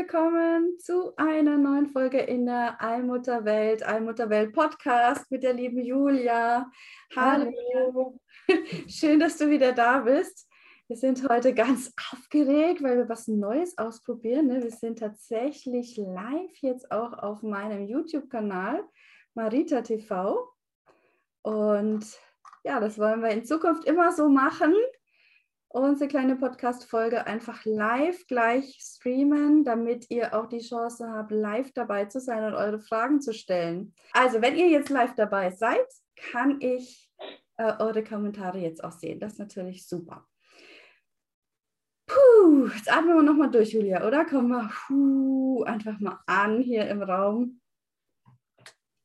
Willkommen zu einer neuen Folge in der Allmutterwelt, Allmutterwelt Podcast mit der lieben Julia. Hallo. Hallo. Schön, dass du wieder da bist. Wir sind heute ganz aufgeregt, weil wir was Neues ausprobieren. Ne? Wir sind tatsächlich live jetzt auch auf meinem YouTube-Kanal Marita TV. Und ja, das wollen wir in Zukunft immer so machen unsere kleine Podcast-Folge einfach live gleich streamen, damit ihr auch die Chance habt, live dabei zu sein und eure Fragen zu stellen. Also, wenn ihr jetzt live dabei seid, kann ich äh, eure Kommentare jetzt auch sehen. Das ist natürlich super. Puh, jetzt atmen wir nochmal durch, Julia, oder? Kommen wir puh, einfach mal an hier im Raum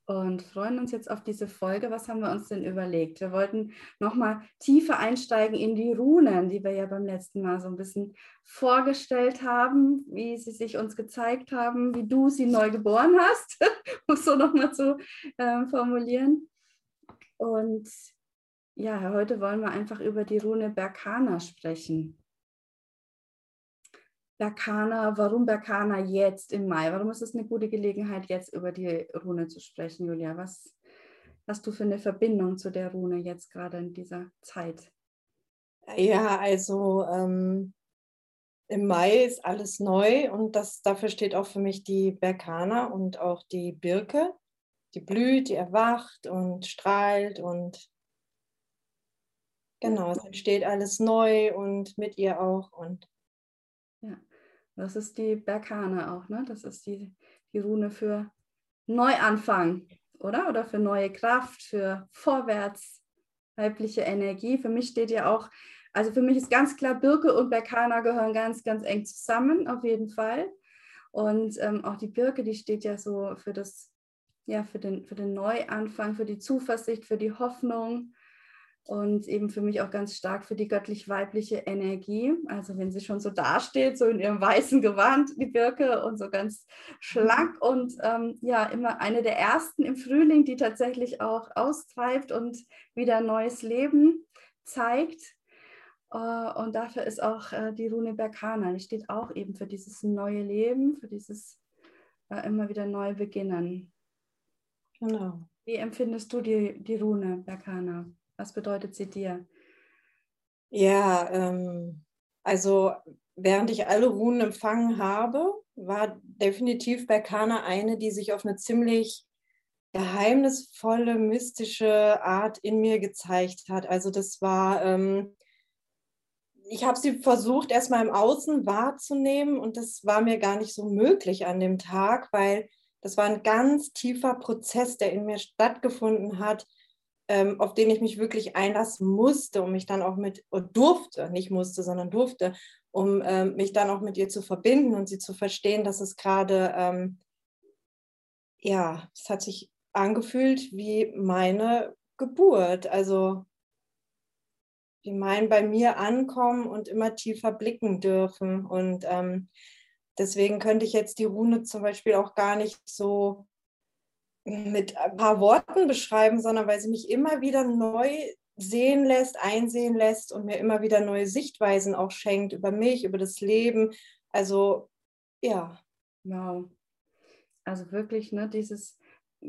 und freuen uns jetzt auf diese Folge. Was haben wir uns denn überlegt? Wir wollten nochmal tiefer einsteigen in die Runen, die wir ja beim letzten Mal so ein bisschen vorgestellt haben, wie sie sich uns gezeigt haben, wie du sie neu geboren hast, um so nochmal zu äh, formulieren. Und ja, heute wollen wir einfach über die Rune Berkana sprechen. Berkana, warum Berkana jetzt im Mai? Warum ist es eine gute Gelegenheit, jetzt über die Rune zu sprechen, Julia? Was hast du für eine Verbindung zu der Rune jetzt gerade in dieser Zeit? Ja, also ähm, im Mai ist alles neu und das, dafür steht auch für mich die Berkana und auch die Birke. Die blüht, die erwacht und strahlt und genau, es entsteht alles neu und mit ihr auch und ja, das ist die Berkane auch, ne? Das ist die, die Rune für Neuanfang, oder? Oder für neue Kraft, für Vorwärts, weibliche Energie. Für mich steht ja auch, also für mich ist ganz klar, Birke und Berkana gehören ganz, ganz eng zusammen, auf jeden Fall. Und ähm, auch die Birke, die steht ja so für das, ja, für den, für den Neuanfang, für die Zuversicht, für die Hoffnung, und eben für mich auch ganz stark für die göttlich-weibliche Energie. Also wenn sie schon so dasteht, so in ihrem weißen Gewand, die Birke und so ganz schlank und ähm, ja, immer eine der ersten im Frühling, die tatsächlich auch austreibt und wieder neues Leben zeigt. Uh, und dafür ist auch uh, die Rune Berkana, die steht auch eben für dieses neue Leben, für dieses uh, immer wieder neu beginnen. Genau. Wie empfindest du die, die Rune Berkana? Was bedeutet sie dir? Ja, ähm, also während ich alle Runen empfangen habe, war definitiv Berkana eine, die sich auf eine ziemlich geheimnisvolle, mystische Art in mir gezeigt hat. Also das war, ähm, ich habe sie versucht, erstmal im Außen wahrzunehmen und das war mir gar nicht so möglich an dem Tag, weil das war ein ganz tiefer Prozess, der in mir stattgefunden hat, ähm, auf den ich mich wirklich einlassen musste, um mich dann auch mit, durfte, nicht musste, sondern durfte, um ähm, mich dann auch mit ihr zu verbinden und sie zu verstehen, dass es gerade, ähm, ja, es hat sich angefühlt wie meine Geburt, also wie mein bei mir ankommen und immer tiefer blicken dürfen. Und ähm, deswegen könnte ich jetzt die Rune zum Beispiel auch gar nicht so mit ein paar Worten beschreiben, sondern weil sie mich immer wieder neu sehen lässt, einsehen lässt und mir immer wieder neue Sichtweisen auch schenkt über mich, über das Leben. Also ja. Wow. Also wirklich, ne, dieses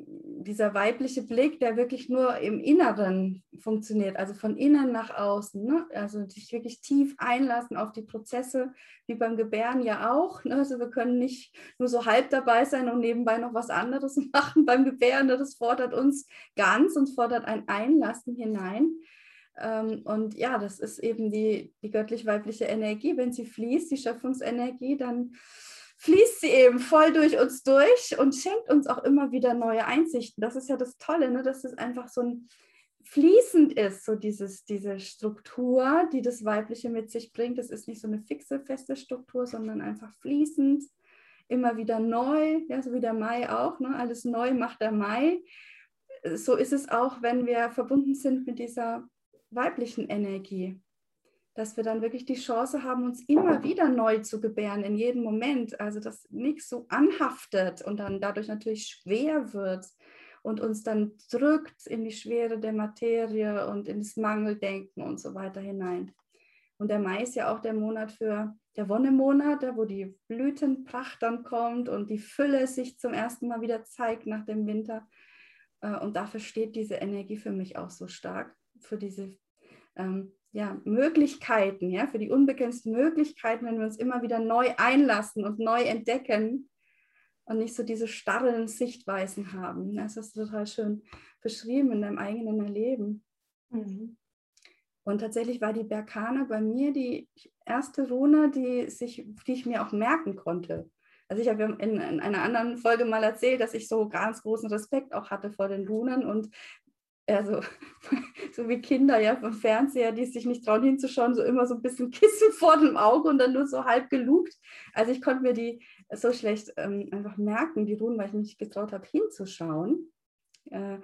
dieser weibliche Blick, der wirklich nur im Inneren funktioniert, also von innen nach außen. Ne? Also sich wirklich tief einlassen auf die Prozesse, wie beim Gebären ja auch. Ne? Also wir können nicht nur so halb dabei sein und nebenbei noch was anderes machen beim Gebären. Ne? Das fordert uns ganz und fordert ein Einlassen hinein. Ähm, und ja, das ist eben die, die göttlich-weibliche Energie. Wenn sie fließt, die Schöpfungsenergie, dann fließt sie eben voll durch uns durch und schenkt uns auch immer wieder neue Einsichten. Das ist ja das Tolle, ne? dass es einfach so ein fließend ist, so dieses, diese Struktur, die das Weibliche mit sich bringt. Das ist nicht so eine fixe, feste Struktur, sondern einfach fließend, immer wieder neu, ja, so wie der Mai auch, ne? alles neu macht der Mai. So ist es auch, wenn wir verbunden sind mit dieser weiblichen Energie, dass wir dann wirklich die Chance haben, uns immer wieder neu zu gebären, in jedem Moment. Also, dass nichts so anhaftet und dann dadurch natürlich schwer wird und uns dann drückt in die Schwere der Materie und ins Mangeldenken und so weiter hinein. Und der Mai ist ja auch der Monat für der Wonnemonat, wo die Blütenpracht dann kommt und die Fülle sich zum ersten Mal wieder zeigt nach dem Winter. Äh, und dafür steht diese Energie für mich auch so stark, für diese ähm, ja, Möglichkeiten, ja, für die unbegrenzten Möglichkeiten, wenn wir uns immer wieder neu einlassen und neu entdecken, und nicht so diese starren Sichtweisen haben. Das ist total schön beschrieben in deinem eigenen Erleben. Mhm. Und tatsächlich war die Berkana bei mir die erste Rune, die, sich, die ich mir auch merken konnte. Also ich habe in, in, einer anderen Folge mal erzählt, dass ich so ganz großen Respekt auch hatte vor den Runen und also so wie Kinder ja vom Fernseher, die sich nicht trauen hinzuschauen, so immer so ein bisschen Kissen vor dem Auge und dann nur so halb gelugt. Also ich konnte mir die so schlecht ähm, einfach merken, die Runen, weil ich mich nicht getraut habe hinzuschauen. Äh,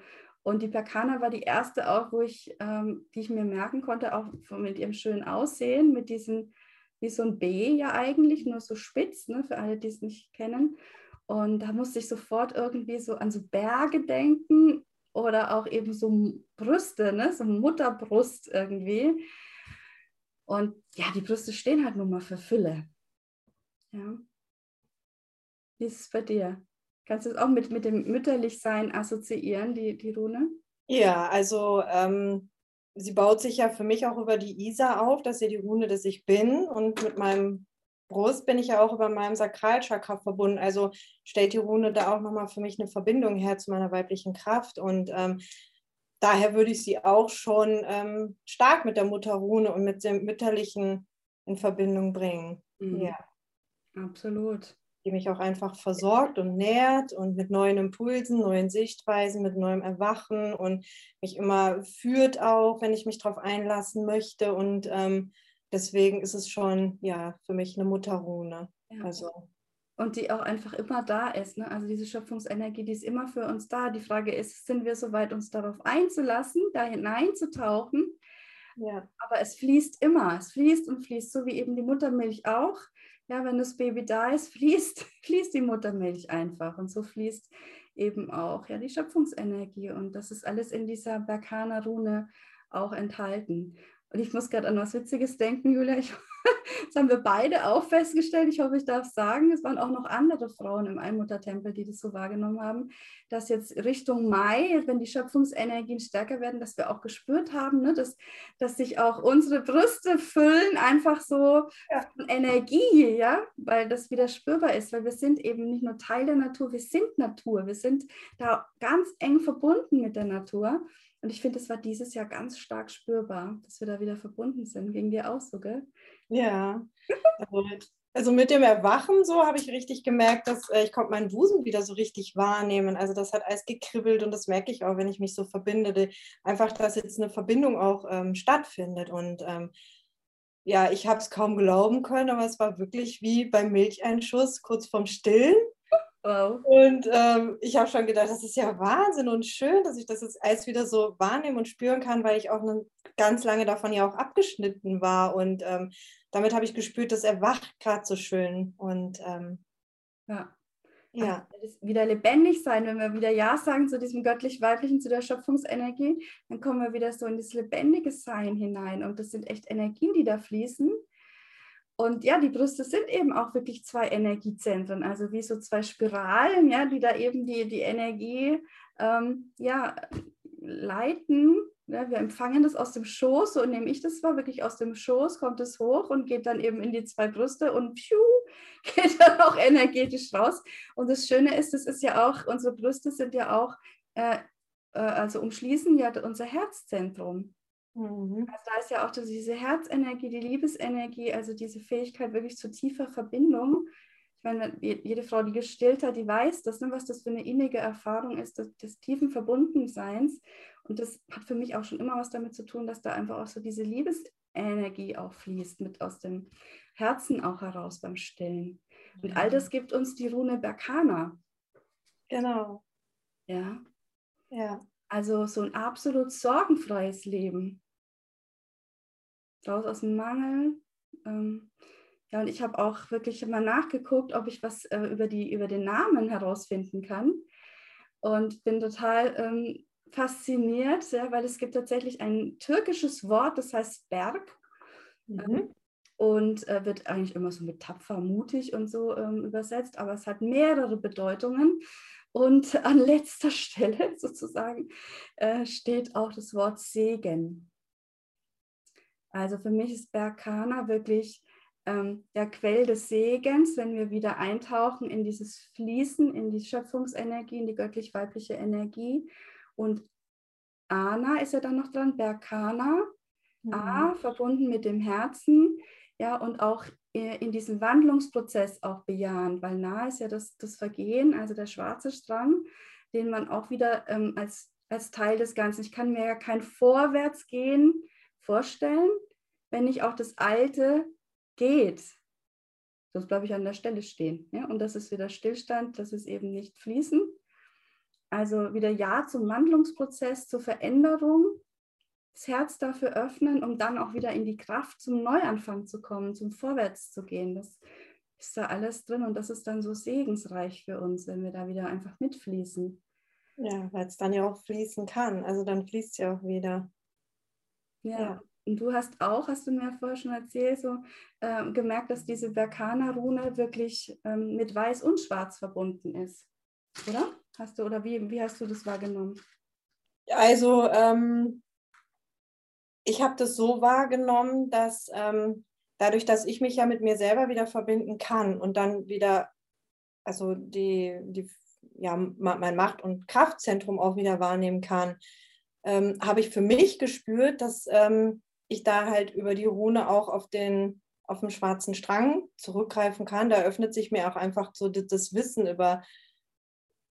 und die Perkana war die erste auch, wo ich, ähm, die ich mir merken konnte, auch mit ihrem schönen Aussehen, mit diesen, wie so ein B ja eigentlich, nur so spitz, ne, für alle, die es nicht kennen. Und da musste ich sofort irgendwie so an so Berge denken oder auch eben so Brüste, ne? so Mutterbrust irgendwie. Und ja, die Brüste stehen halt nun mal für Fülle. Ja. Wie ist es bei dir? Kannst du es auch mit, mit dem Mütterlichsein assoziieren, die, die Rune? Ja, also ähm, sie baut sich ja für mich auch über die Isa auf, dass sie die Rune dass Ich Bin und mit meinem Brust bin ich ja auch über meinem Sakralchakra verbunden. Also stellt die Rune da auch nochmal für mich eine Verbindung her zu meiner weiblichen Kraft. Und ähm, daher würde ich sie auch schon ähm, stark mit der Mutterrune und mit dem Mütterlichen in Verbindung bringen. Mhm. Ja. Absolut. Die mich auch einfach versorgt und nährt und mit neuen Impulsen, neuen Sichtweisen, mit neuem Erwachen und mich immer führt auch, wenn ich mich darauf einlassen möchte. Und ähm, deswegen ist es schon ja für mich eine Mutterrune. Ja. Also. Und die auch einfach immer da ist. Ne? Also diese Schöpfungsenergie, die ist immer für uns da. Die Frage ist, sind wir soweit, uns darauf einzulassen, da hineinzutauchen? Ja. Aber es fließt immer. Es fließt und fließt, so wie eben die Muttermilch auch. Ja, wenn das Baby da ist, fließt, fließt die Muttermilch einfach. Und so fließt eben auch ja, die Schöpfungsenergie. Und das ist alles in dieser Berkana-Rune auch enthalten. Und ich muss gerade an was Witziges denken, Julia. Ich, das haben wir beide auch festgestellt. Ich hoffe, ich darf sagen, es waren auch noch andere Frauen im Einmuttertempel, die das so wahrgenommen haben, dass jetzt Richtung Mai, wenn die Schöpfungsenergien stärker werden, dass wir auch gespürt haben, ne, dass, dass sich auch unsere Brüste füllen, einfach so ja. von Energie, ja, weil das wieder spürbar ist, weil wir sind eben nicht nur Teil der Natur, wir sind Natur, wir sind da ganz eng verbunden mit der Natur. Und ich finde, es war dieses Jahr ganz stark spürbar, dass wir da wieder verbunden sind. Ging dir auch so, gell? Ja. Also, also mit dem Erwachen so habe ich richtig gemerkt, dass äh, ich konnte meinen Busen wieder so richtig wahrnehmen. Also das hat alles gekribbelt und das merke ich auch, wenn ich mich so verbinde. Einfach, dass jetzt eine Verbindung auch ähm, stattfindet. Und ähm, ja, ich habe es kaum glauben können, aber es war wirklich wie beim Milcheinschuss kurz vorm Stillen. Wow. Und ähm, ich habe schon gedacht, das ist ja Wahnsinn und schön, dass ich das jetzt alles wieder so wahrnehmen und spüren kann, weil ich auch ganz lange davon ja auch abgeschnitten war. Und ähm, damit habe ich gespürt, das erwacht gerade so schön. Und ähm, ja. Ja. Also wieder lebendig sein, wenn wir wieder Ja sagen zu diesem göttlich-weiblichen, zu der Schöpfungsenergie, dann kommen wir wieder so in das lebendige Sein hinein. Und das sind echt Energien, die da fließen. Und ja, die Brüste sind eben auch wirklich zwei Energiezentren, also wie so zwei Spiralen, ja, die da eben die, die Energie ähm, ja, leiten. Ja, wir empfangen das aus dem Schoß, so nehme ich das war wirklich aus dem Schoß, kommt es hoch und geht dann eben in die zwei Brüste und pfiuh, geht dann auch energetisch raus. Und das Schöne ist, das ist ja auch, unsere Brüste sind ja auch, äh, äh, also umschließen ja unser Herzzentrum. Mhm. Also da ist ja auch diese Herzenergie, die Liebesenergie, also diese Fähigkeit wirklich zu tiefer Verbindung. Ich meine, jede Frau, die gestillt hat, die weiß das, ne, was das für eine innige Erfahrung ist, des, des tiefen Verbundenseins. Und das hat für mich auch schon immer was damit zu tun, dass da einfach auch so diese Liebesenergie auch fließt, mit aus dem Herzen auch heraus beim Stillen. Und all das gibt uns die Rune Berkana. Genau. Ja. Ja. Also so ein absolut sorgenfreies Leben. Raus aus dem Mangel. Ähm, ja, und ich habe auch wirklich mal nachgeguckt, ob ich was äh, über, die, über den Namen herausfinden kann. Und bin total ähm, fasziniert, ja, weil es gibt tatsächlich ein türkisches Wort, das heißt Berg. Mhm. Ähm, und äh, wird eigentlich immer so mit tapfer, mutig und so ähm, übersetzt, aber es hat mehrere Bedeutungen. Und an letzter Stelle sozusagen äh, steht auch das Wort Segen. Also für mich ist Berkana wirklich ähm, der Quell des Segens, wenn wir wieder eintauchen in dieses Fließen, in die Schöpfungsenergie, in die göttlich-weibliche Energie. Und Ana ist ja dann noch dran, Berkana, mhm. A, verbunden mit dem Herzen, ja, und auch in diesem Wandlungsprozess auch bejahen, weil nah ist ja das, das Vergehen, also der schwarze Strang, den man auch wieder ähm, als, als Teil des Ganzen, ich kann mir ja kein Vorwärtsgehen vorstellen, wenn nicht auch das Alte geht. Sonst bleibe ich an der Stelle stehen. Ja? Und das ist wieder Stillstand, das ist eben nicht Fließen. Also wieder Ja zum Wandlungsprozess, zur Veränderung, das Herz dafür öffnen, um dann auch wieder in die Kraft zum Neuanfang zu kommen, zum Vorwärts zu gehen. Das ist da alles drin und das ist dann so segensreich für uns, wenn wir da wieder einfach mitfließen. Ja, weil es dann ja auch fließen kann. Also dann fließt es ja auch wieder. Ja. ja. Und du hast auch, hast du mir vorher schon erzählt, so äh, gemerkt, dass diese Berkana-Rune wirklich ähm, mit Weiß und Schwarz verbunden ist. Oder? Hast du, oder wie, wie hast du das wahrgenommen? Also ähm, ich habe das so wahrgenommen, dass ähm, dadurch, dass ich mich ja mit mir selber wieder verbinden kann und dann wieder, also die, die ja, mein Macht- und Kraftzentrum auch wieder wahrnehmen kann, ähm, habe ich für mich gespürt, dass ähm, ich da halt über die Rune auch auf den auf den schwarzen Strang zurückgreifen kann. Da öffnet sich mir auch einfach so das, das Wissen über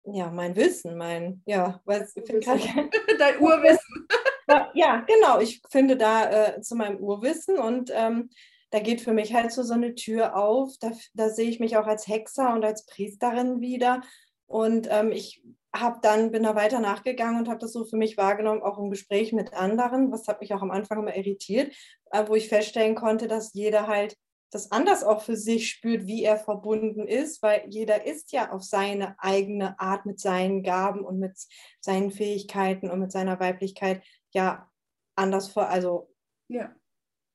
ja, mein Wissen, mein, ja, was, dein Urwissen. ja, genau. Ich finde da äh, zu meinem Urwissen und ähm, da geht für mich halt so, so eine Tür auf. Da, da sehe ich mich auch als Hexer und als Priesterin wieder. Und ähm, ich habe dann, bin da weiter nachgegangen und habe das so für mich wahrgenommen, auch im Gespräch mit anderen, was hat mich auch am Anfang immer irritiert, äh, wo ich feststellen konnte, dass jeder halt das anders auch für sich spürt, wie er verbunden ist, weil jeder ist ja auf seine eigene Art mit seinen Gaben und mit seinen Fähigkeiten und mit seiner Weiblichkeit ja anders vor, also ja.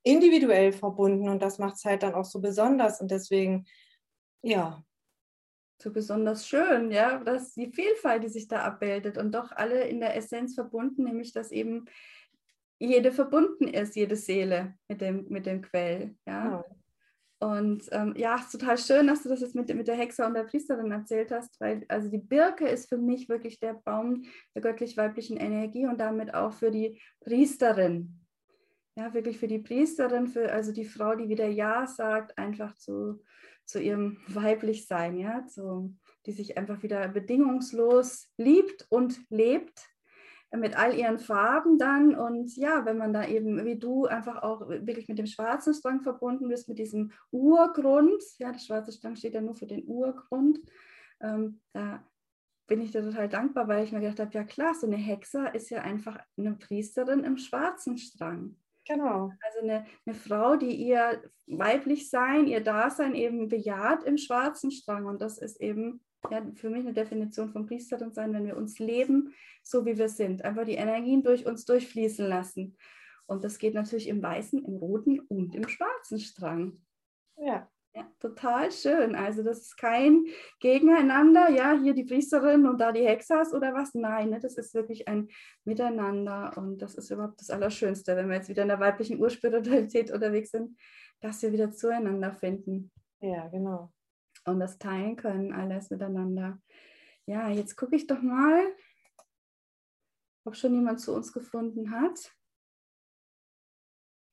individuell verbunden und das macht es halt dann auch so besonders und deswegen, ja. So besonders schön, ja, dass die Vielfalt, die sich da abbildet und doch alle in der Essenz verbunden, nämlich dass eben jede verbunden ist, jede Seele mit dem, mit dem Quell, ja. ja. Und ähm, ja, es ist total schön, dass du das jetzt mit, mit der Hexe und der Priesterin erzählt hast, weil also die Birke ist für mich wirklich der Baum der göttlich-weiblichen Energie und damit auch für die Priesterin. Ja, wirklich für die Priesterin, für also die Frau, die wieder Ja sagt, einfach zu, zu ihrem Weiblichsein, ja, zu, die sich einfach wieder bedingungslos liebt und lebt mit all ihren Farben dann. Und ja, wenn man da eben wie du einfach auch wirklich mit dem schwarzen Strang verbunden bist, mit diesem Urgrund, ja, der schwarze Strang steht ja nur für den Urgrund, ähm, da bin ich dir total dankbar, weil ich mir gedacht habe, ja klar, so eine Hexe ist ja einfach eine Priesterin im schwarzen Strang. Genau. Also eine, eine Frau, die ihr weiblich sein, ihr Dasein eben bejaht im schwarzen Strang. Und das ist eben ja, für mich eine Definition von Priesterin sein, wenn wir uns leben, so wie wir sind. Einfach die Energien durch uns durchfließen lassen. Und das geht natürlich im weißen, im roten und im schwarzen Strang. Ja. Ja, total schön. Also das ist kein Gegeneinander, ja, hier die Priesterin und da die Hexas oder was. Nein, ne, das ist wirklich ein Miteinander und das ist überhaupt das Allerschönste, wenn wir jetzt wieder in der weiblichen Urspiritualität unterwegs sind, dass wir wieder zueinander finden. Ja, genau und das teilen können, alles miteinander. Ja, jetzt gucke ich doch mal, ob schon jemand zu uns gefunden hat.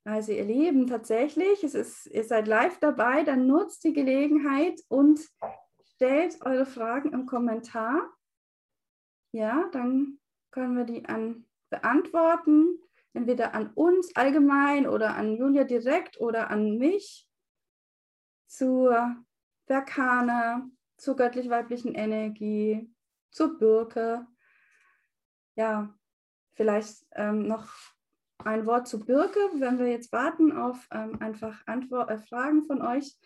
Also ihr Lieben, tatsächlich, es ist, ihr seid live dabei, dann nutzt die Gelegenheit und stellt eure Fragen im Kommentar. Ja, dann können wir die an beantworten, entweder an uns allgemein oder an Julia direkt oder an mich zur Verkana, zur göttlich-weiblichen Energie, zur Birke. Ja, vielleicht ähm, noch ein Wort zu Birke, wenn wir jetzt warten auf ähm, einfach Antwort, äh, Fragen von euch.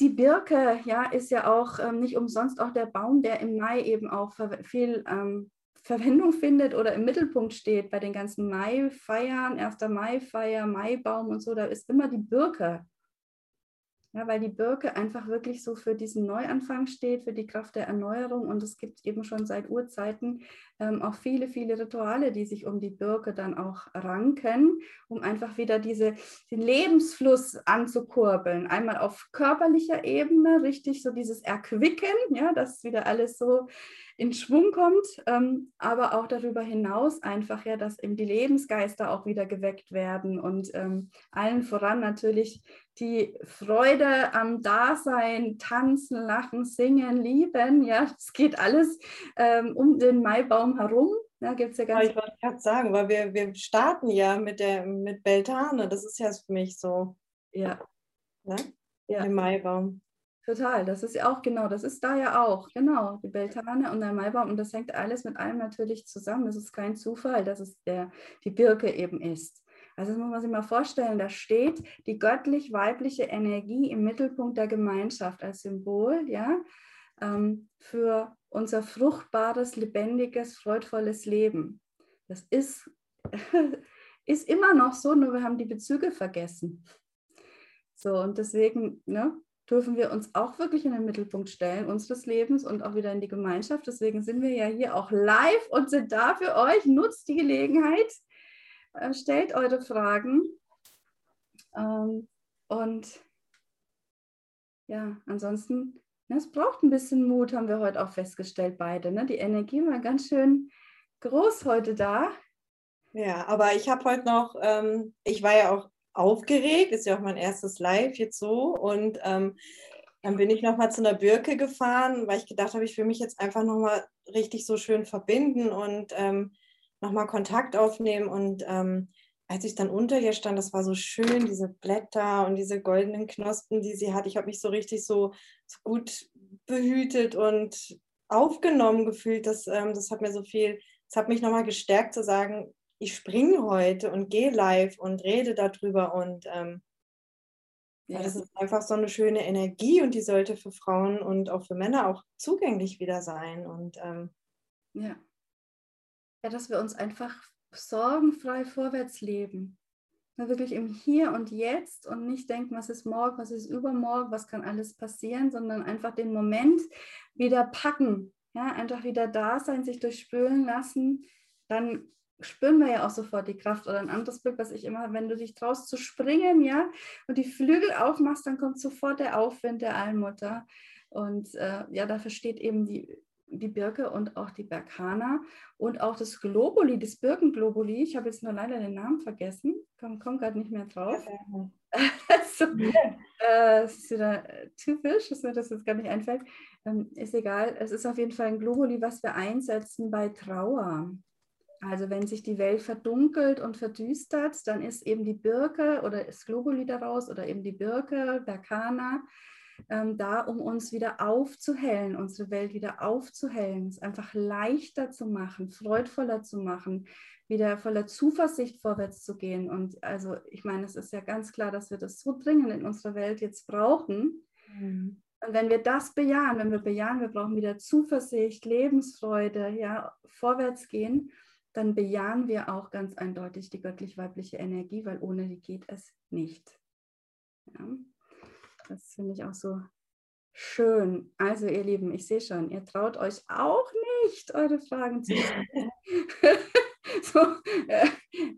Die Birke, ja, ist ja auch ähm, nicht umsonst auch der Baum, der im Mai eben auch viel ähm, Verwendung findet oder im Mittelpunkt steht bei den ganzen Mai-Feiern, 1. Mai-Feier, Maibaum und so, da ist immer die Birke ja, weil die Birke einfach wirklich so für diesen Neuanfang steht, für die Kraft der Erneuerung. Und es gibt eben schon seit Urzeiten ähm, auch viele, viele Rituale, die sich um die Birke dann auch ranken, um einfach wieder diese, den Lebensfluss anzukurbeln. Einmal auf körperlicher Ebene, richtig so dieses Erquicken, ja, dass wieder alles so in Schwung kommt, ähm, aber auch darüber hinaus einfach ja, dass eben die Lebensgeister auch wieder geweckt werden und ähm, allen voran natürlich die Freude am Dasein, tanzen, lachen, singen, lieben, ja, es geht alles ähm, um den Maibaum herum. Ja, gibt's ja ganz ich wollte gerade sagen, weil wir, wir starten ja mit der mit Beltane, das ist ja für mich so. Ja. Ne? Ja. Der Maibaum. Total, das ist ja auch genau, das ist da ja auch, genau, die Beltane und der Maibaum und das hängt alles mit allem natürlich zusammen. Das ist kein Zufall, dass es der, die Birke eben ist. Also das muss man sich mal vorstellen, da steht die göttlich-weibliche Energie im Mittelpunkt der Gemeinschaft als Symbol, ja, ähm, für unser fruchtbares, lebendiges, freudvolles Leben. Das ist, ist immer noch so, nur wir haben die Bezüge vergessen. So, und deswegen, ne, dürfen wir uns auch wirklich in den Mittelpunkt stellen, unseres Lebens und auch wieder in die Gemeinschaft. Deswegen sind wir ja hier auch live und sind da für euch. Nutzt die Gelegenheit, äh, stellt eure Fragen. Ähm, und ja, ansonsten, es braucht ein bisschen Mut, haben wir heute auch festgestellt, beide. Ne? Die Energie war ganz schön groß heute da. Ja, aber ich habe heute noch, ähm, ich war ja auch aufgeregt, ist ja auch mein erstes Live jetzt so. Und ähm, dann bin ich nochmal zu einer Birke gefahren, weil ich gedacht habe, ich will mich jetzt einfach nochmal richtig so schön verbinden und ähm, nochmal Kontakt aufnehmen. Und ähm, als ich dann unter ihr stand, das war so schön, diese Blätter und diese goldenen Knospen, die sie hat. Ich habe mich so richtig so, so gut behütet und aufgenommen gefühlt. Das, ähm, das hat mir so viel, es hat mich nochmal gestärkt zu sagen, ich springe heute und gehe live und rede darüber und ähm, ja. das ist einfach so eine schöne Energie und die sollte für Frauen und auch für Männer auch zugänglich wieder sein. Und ähm, ja. ja, dass wir uns einfach sorgenfrei vorwärts leben. wirklich im Hier und Jetzt und nicht denken, was ist morgen, was ist übermorgen, was kann alles passieren, sondern einfach den Moment wieder packen. Ja, einfach wieder da sein, sich durchspülen lassen, dann spüren wir ja auch sofort die Kraft. Oder ein anderes Bild, was ich immer, wenn du dich traust zu springen, ja, und die Flügel aufmachst, dann kommt sofort der Aufwind der Allmutter. Und äh, ja, dafür steht eben die, die Birke und auch die Berkana und auch das Globuli, das Birkenglobuli. Ich habe jetzt nur leider den Namen vergessen, komme komm gerade nicht mehr drauf. also, äh, es ist wieder typisch, dass mir das jetzt gar nicht einfällt. Ähm, ist egal, es ist auf jeden Fall ein Globuli, was wir einsetzen bei Trauer. Also wenn sich die Welt verdunkelt und verdüstert, dann ist eben die Birke oder ist Globuli daraus oder eben die Birke, Berkana, ähm, da, um uns wieder aufzuhellen, unsere Welt wieder aufzuhellen, es einfach leichter zu machen, freudvoller zu machen, wieder voller Zuversicht vorwärts zu gehen. Und also ich meine, es ist ja ganz klar, dass wir das so dringend in unserer Welt jetzt brauchen. Mhm. Und wenn wir das bejahen, wenn wir bejahen, wir brauchen wieder Zuversicht, Lebensfreude, ja, vorwärts gehen, dann bejahen wir auch ganz eindeutig die göttlich-weibliche Energie, weil ohne die geht es nicht. Ja, das finde ich auch so schön. Also ihr Lieben, ich sehe schon, ihr traut euch auch nicht, eure Fragen zu stellen. so, äh,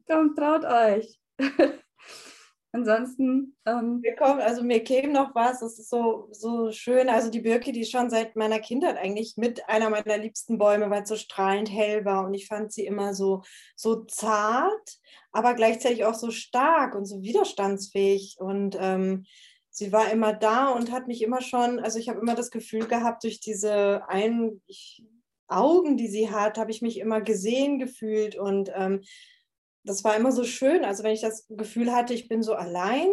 komm, traut euch. Ansonsten. Ähm, kommt, also mir käme noch was, es ist so, so schön. Also die Birke, die schon seit meiner Kindheit eigentlich mit einer meiner liebsten Bäume, weil es so strahlend hell war. Und ich fand sie immer so, so zart, aber gleichzeitig auch so stark und so widerstandsfähig. Und ähm, sie war immer da und hat mich immer schon, also ich habe immer das Gefühl gehabt, durch diese ein, ich Augen, die sie hat, habe ich mich immer gesehen gefühlt und ähm, das war immer so schön. Also wenn ich das Gefühl hatte, ich bin so allein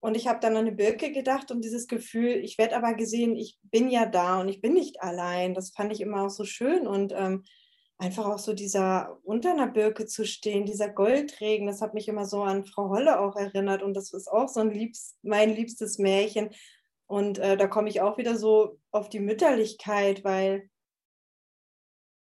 und ich habe dann an eine Birke gedacht und dieses Gefühl, ich werde aber gesehen, ich bin ja da und ich bin nicht allein. Das fand ich immer auch so schön und ähm, einfach auch so dieser unter einer Birke zu stehen, dieser Goldregen, das hat mich immer so an Frau Holle auch erinnert und das ist auch so ein liebst, mein liebstes Märchen. Und äh, da komme ich auch wieder so auf die Mütterlichkeit, weil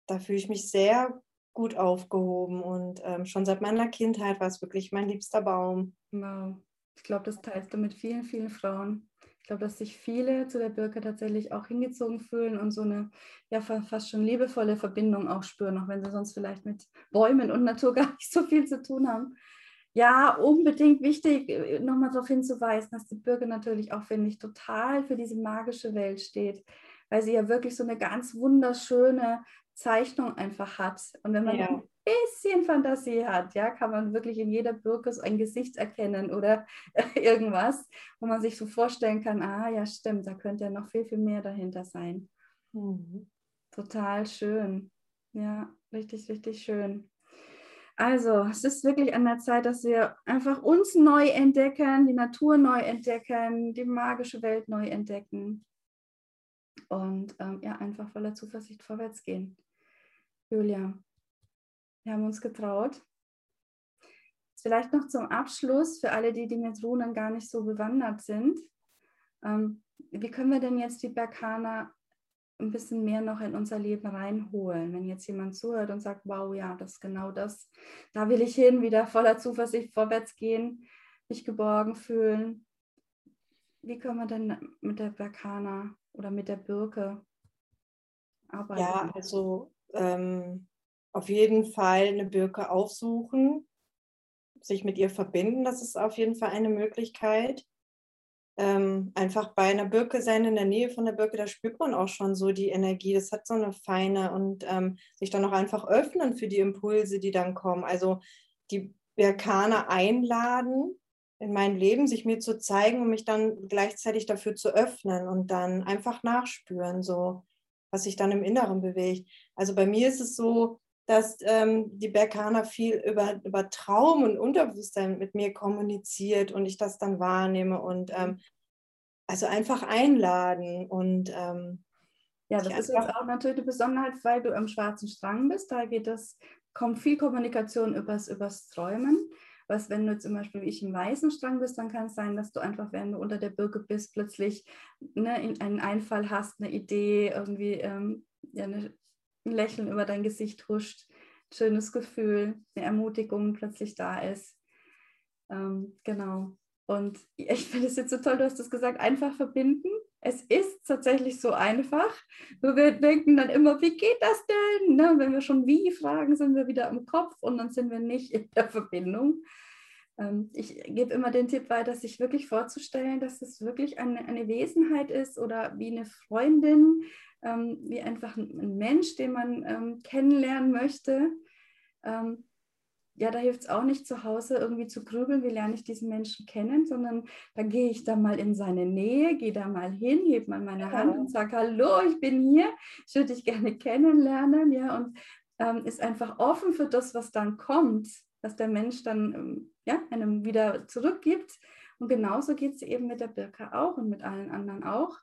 da fühle ich mich sehr gut aufgehoben und ähm, schon seit meiner Kindheit war es wirklich mein liebster Baum. Wow, ich glaube, das teilst du mit vielen, vielen Frauen. Glaube, dass sich viele zu der Birke tatsächlich auch hingezogen fühlen und so eine ja fast schon liebevolle Verbindung auch spüren, auch wenn sie sonst vielleicht mit Bäumen und Natur gar nicht so viel zu tun haben. Ja, unbedingt wichtig, äh, nochmal darauf hinzuweisen, dass die Birke natürlich auch, finde ich, total für diese magische Welt steht, weil sie ja wirklich so eine ganz wunderschöne Zeichnung einfach hat. Und wenn man ja. ein bisschen Fantasie hat, ja, kann man wirklich in jeder Birke so ein Gesicht erkennen oder irgendwas, wo man sich so vorstellen kann, ah ja, stimmt, da könnte ja noch viel, viel mehr dahinter sein. Mhm. Total schön. Ja, richtig, richtig schön. Also, es ist wirklich an der Zeit, dass wir einfach uns neu entdecken, die Natur neu entdecken, die magische Welt neu entdecken und ähm, ja, einfach voller Zuversicht vorwärts gehen. Julia, wir haben uns getraut. Vielleicht noch zum Abschluss für alle, die, die mit Runen gar nicht so bewandert sind. Ähm, wie können wir denn jetzt die Berkaner ein bisschen mehr noch in unser Leben reinholen? Wenn jetzt jemand zuhört und sagt, wow, ja, das ist genau das, da will ich hin, wieder voller Zuversicht vorwärts gehen, mich geborgen fühlen. Wie können wir denn mit der Berkaner oder mit der Birke arbeiten? Ja, also ähm, auf jeden Fall eine Birke aufsuchen, sich mit ihr verbinden, das ist auf jeden Fall eine Möglichkeit. Ähm, einfach bei einer Birke sein, in der Nähe von der Birke, da spürt man auch schon so die Energie, das hat so eine feine und ähm, sich dann auch einfach öffnen für die Impulse, die dann kommen. Also die Birkaner einladen, in mein Leben, sich mir zu zeigen und mich dann gleichzeitig dafür zu öffnen und dann einfach nachspüren, so was sich dann im Inneren bewegt. Also bei mir ist es so, dass ähm, die Berkaner viel über, über Traum und Unterbewusstsein mit mir kommuniziert und ich das dann wahrnehme und ähm, also einfach einladen und ähm, ja, das ist jetzt auch natürlich eine Besonderheit, weil du am schwarzen Strang bist. Da geht das, kommt viel Kommunikation übers, übers Träumen. Was, wenn du zum Beispiel wie ich im weißen Strang bist, dann kann es sein, dass du einfach, wenn du unter der Birke bist, plötzlich ne, einen Einfall hast, eine Idee, irgendwie ähm, ja, eine, ein Lächeln über dein Gesicht huscht, schönes Gefühl, eine Ermutigung plötzlich da ist. Ähm, genau. Und ich finde es jetzt so toll, du hast es gesagt, einfach verbinden. Es ist tatsächlich so einfach. Nur wir denken dann immer, wie geht das denn? Ne? Wenn wir schon wie fragen, sind wir wieder im Kopf und dann sind wir nicht in der Verbindung. Ähm, ich gebe immer den Tipp weiter, sich wirklich vorzustellen, dass es wirklich eine, eine Wesenheit ist oder wie eine Freundin, ähm, wie einfach ein, Mensch, den man ähm, kennenlernen möchte. Ja, da hilft es auch nicht zu Hause irgendwie zu grübeln, wie lerne ich diesen Menschen kennen, sondern da gehe ich da mal in seine Nähe, gehe da mal hin, hebe mal meine ja. Hand und sage, hallo, ich bin hier, ich würde dich gerne kennenlernen, ja, und ähm, ist einfach offen für das, was dann kommt dass der Mensch dann ähm, ja, einem wieder zurückgibt. Und genauso geht es eben mit der Birke auch und mit allen anderen auch.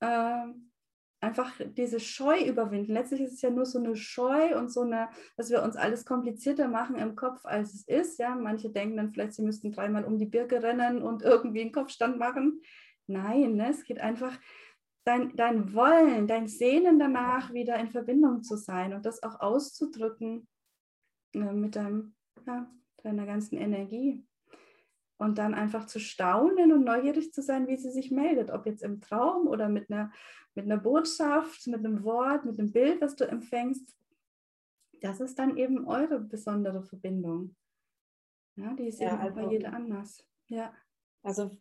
Ähm, einfach diese Scheu überwinden. Letztlich ist es ja nur so eine Scheu und so eine, dass wir uns alles komplizierter machen im Kopf, als es ist. Ja, manche denken dann vielleicht, sie müssten dreimal um die Birke rennen und irgendwie einen Kopfstand machen. Nein, ne? es geht einfach dein, dein Wollen, dein Sehnen danach wieder in Verbindung zu sein und das auch auszudrücken äh, mit deinem, ja, deiner ganzen Energie. Und dann einfach zu staunen und neugierig zu sein, wie sie sich meldet, ob jetzt im Traum oder mit einer, mit einer Botschaft, mit einem Wort, mit einem Bild, was du empfängst. Das ist dann eben eure besondere Verbindung. Ja, die ist ja, eben also, bei jeder anders. Ja. Also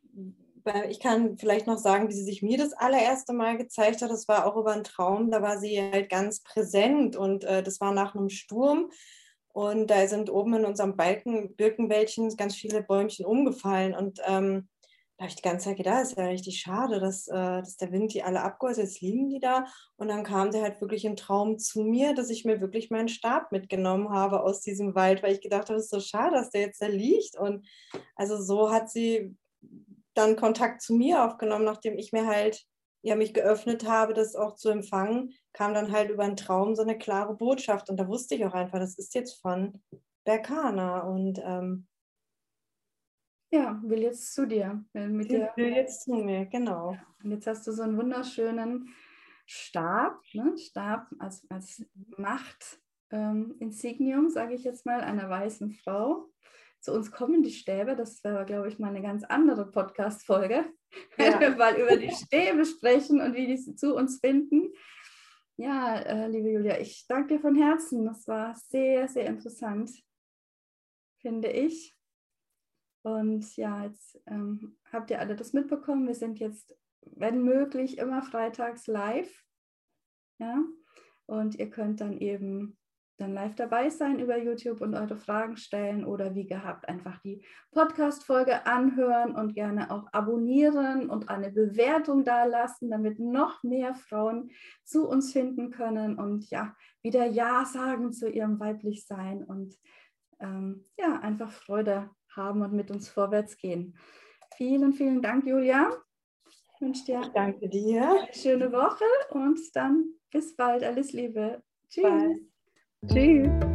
ich kann vielleicht noch sagen, wie sie sich mir das allererste Mal gezeigt hat. Das war auch über einen Traum. Da war sie halt ganz präsent und äh, das war nach einem Sturm. Und da sind oben in unserem Balken, Birkenwäldchen ganz viele Bäumchen umgefallen. Und ähm, da habe ich die ganze Zeit gedacht, das ist ja richtig schade, dass, äh, dass der Wind die alle abgeholt Jetzt liegen die da. Und dann kam der halt wirklich im Traum zu mir, dass ich mir wirklich meinen Stab mitgenommen habe aus diesem Wald, weil ich gedacht habe, es ist so schade, dass der jetzt da liegt. Und also so hat sie dann Kontakt zu mir aufgenommen, nachdem ich mir halt ja, mich geöffnet habe, das auch zu empfangen, kam dann halt über einen Traum so eine klare Botschaft. Und da wusste ich auch einfach, das ist jetzt von Berkana. Und ähm, ja, will jetzt zu dir. Mit will, will jetzt zu mir, genau. Und jetzt hast du so einen wunderschönen Stab, ne? Stab als, als Macht-Insignium, ähm, sage ich jetzt mal, einer weißen Frau. Zu uns kommen die Stäbe, das wäre, glaube ich, mal eine ganz andere Podcast-Folge, ja. wenn wir mal über die Stäbe sprechen und wie die zu uns finden. Ja, äh, liebe Julia, ich danke dir von Herzen. Das war sehr, sehr interessant, finde ich. Und ja, jetzt ähm, habt ihr alle das mitbekommen. Wir sind jetzt, wenn möglich, immer freitags live. Ja, und ihr könnt dann eben dann live dabei sein über YouTube und eure Fragen stellen oder wie gehabt einfach die Podcast-Folge anhören und gerne auch abonnieren und eine Bewertung da lassen, damit noch mehr Frauen zu uns finden können und ja, wieder Ja sagen zu ihrem Weiblichsein und ähm, ja, einfach Freude haben und mit uns vorwärts gehen. Vielen, vielen Dank, Julia. Ich wünsche dir ich danke dir. eine schöne Woche und dann bis bald. Alles Liebe. Tschüss. Bye. Tschüss.